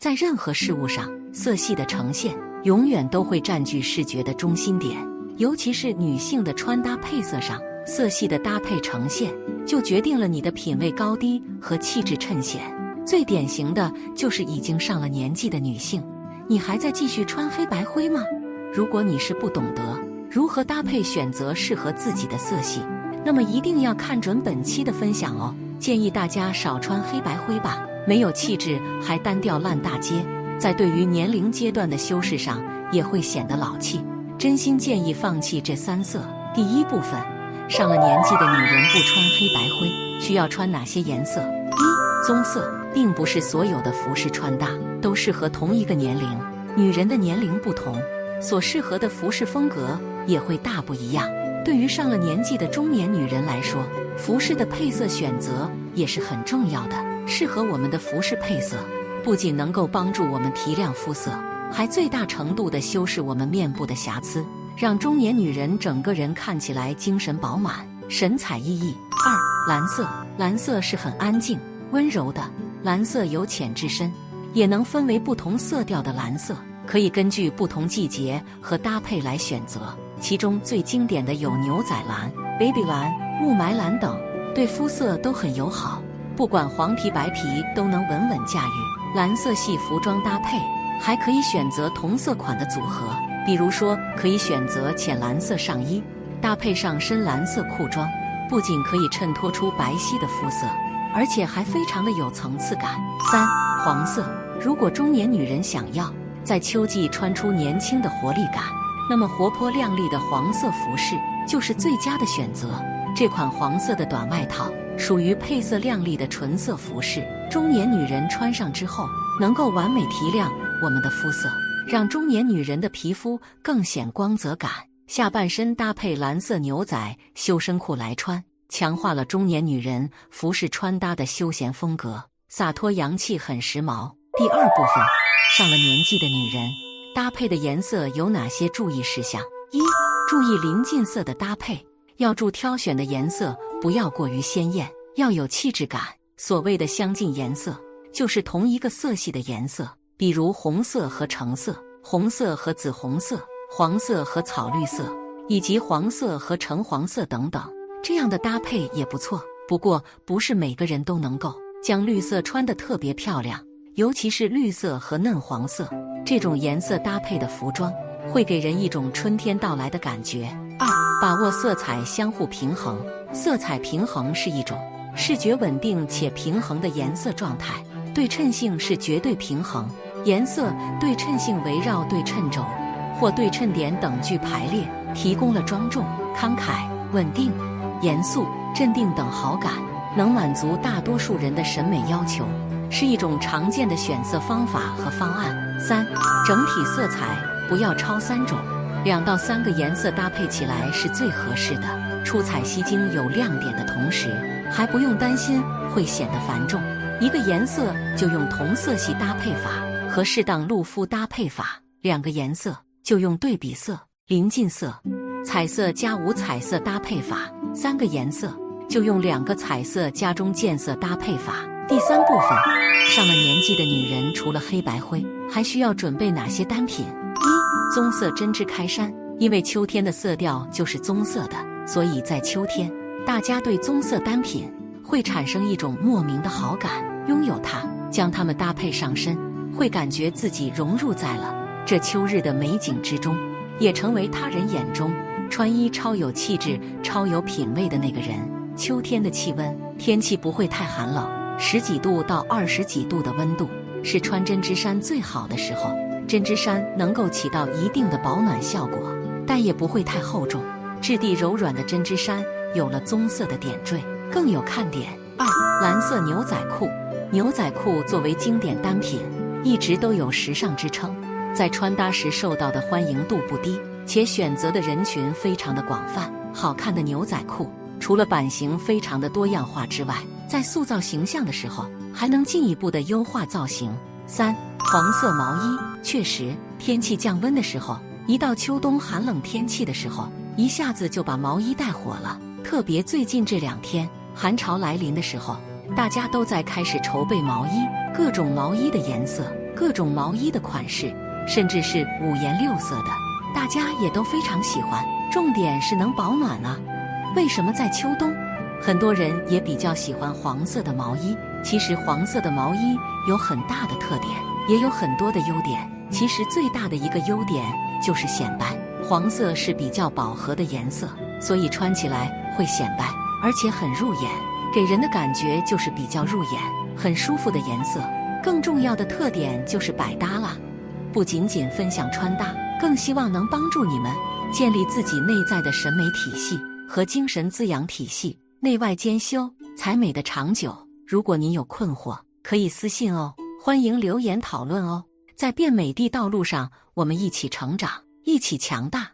在任何事物上，色系的呈现永远都会占据视觉的中心点，尤其是女性的穿搭配色上，色系的搭配呈现就决定了你的品味高低和气质衬显。最典型的就是已经上了年纪的女性，你还在继续穿黑白灰吗？如果你是不懂得如何搭配选择适合自己的色系，那么一定要看准本期的分享哦。建议大家少穿黑白灰吧，没有气质还单调烂大街，在对于年龄阶段的修饰上也会显得老气。真心建议放弃这三色。第一部分，上了年纪的女人不穿黑白灰，需要穿哪些颜色？一棕色，并不是所有的服饰穿搭都适合同一个年龄，女人的年龄不同，所适合的服饰风格也会大不一样。对于上了年纪的中年女人来说，服饰的配色选择也是很重要的。适合我们的服饰配色，不仅能够帮助我们提亮肤色，还最大程度的修饰我们面部的瑕疵，让中年女人整个人看起来精神饱满、神采奕奕。二、蓝色，蓝色是很安静、温柔的，蓝色由浅至深，也能分为不同色调的蓝色，可以根据不同季节和搭配来选择。其中最经典的有牛仔蓝、baby 蓝、雾霾蓝等，对肤色都很友好，不管黄皮白皮都能稳稳驾驭。蓝色系服装搭配还可以选择同色款的组合，比如说可以选择浅蓝色上衣，搭配上深蓝色裤装，不仅可以衬托出白皙的肤色，而且还非常的有层次感。三黄色，如果中年女人想要在秋季穿出年轻的活力感。那么活泼亮丽的黄色服饰就是最佳的选择。这款黄色的短外套属于配色亮丽的纯色服饰，中年女人穿上之后能够完美提亮我们的肤色，让中年女人的皮肤更显光泽感。下半身搭配蓝色牛仔修身裤来穿，强化了中年女人服饰穿搭的休闲风格，洒脱洋气，很时髦。第二部分，上了年纪的女人。搭配的颜色有哪些注意事项？一、注意临近色的搭配，要注挑选的颜色不要过于鲜艳，要有气质感。所谓的相近颜色，就是同一个色系的颜色，比如红色和橙色、红色和紫红色、黄色和草绿色，以及黄色和橙黄色等等。这样的搭配也不错，不过不是每个人都能够将绿色穿得特别漂亮。尤其是绿色和嫩黄色这种颜色搭配的服装，会给人一种春天到来的感觉。二、把握色彩相互平衡。色彩平衡是一种视觉稳定且平衡的颜色状态，对称性是绝对平衡。颜色对称性围绕对称轴或对称点等距排列，提供了庄重、慷慨、稳定、严肃、镇定等好感，能满足大多数人的审美要求。是一种常见的选色方法和方案。三、整体色彩不要超三种，两到三个颜色搭配起来是最合适的，出彩吸睛有亮点的同时，还不用担心会显得繁重。一个颜色就用同色系搭配法和适当露肤搭配法，两个颜色就用对比色、临近色、彩色加无彩色搭配法，三个颜色就用两个彩色加中间色搭配法。第三部分，上了年纪的女人除了黑白灰，还需要准备哪些单品？棕色针织开衫，因为秋天的色调就是棕色的，所以在秋天，大家对棕色单品会产生一种莫名的好感。拥有它，将它们搭配上身，会感觉自己融入在了这秋日的美景之中，也成为他人眼中穿衣超有气质、超有品味的那个人。秋天的气温，天气不会太寒冷。十几度到二十几度的温度是穿针织衫最好的时候。针织衫能够起到一定的保暖效果，但也不会太厚重。质地柔软的针织衫有了棕色的点缀，更有看点。二、蓝色牛仔裤。牛仔裤作为经典单品，一直都有时尚之称，在穿搭时受到的欢迎度不低，且选择的人群非常的广泛。好看的牛仔裤，除了版型非常的多样化之外，在塑造形象的时候，还能进一步的优化造型。三、黄色毛衣，确实，天气降温的时候，一到秋冬寒冷天气的时候，一下子就把毛衣带火了。特别最近这两天寒潮来临的时候，大家都在开始筹备毛衣，各种毛衣的颜色、各种毛衣的款式，甚至是五颜六色的，大家也都非常喜欢。重点是能保暖啊！为什么在秋冬，很多人也比较喜欢黄色的毛衣？其实黄色的毛衣有很大的特点，也有很多的优点。其实最大的一个优点就是显白。黄色是比较饱和的颜色，所以穿起来会显白，而且很入眼，给人的感觉就是比较入眼、很舒服的颜色。更重要的特点就是百搭啦，不仅仅分享穿搭，更希望能帮助你们建立自己内在的审美体系和精神滋养体系，内外兼修，才美的长久。如果您有困惑，可以私信哦，欢迎留言讨论哦。在变美的道路上，我们一起成长，一起强大。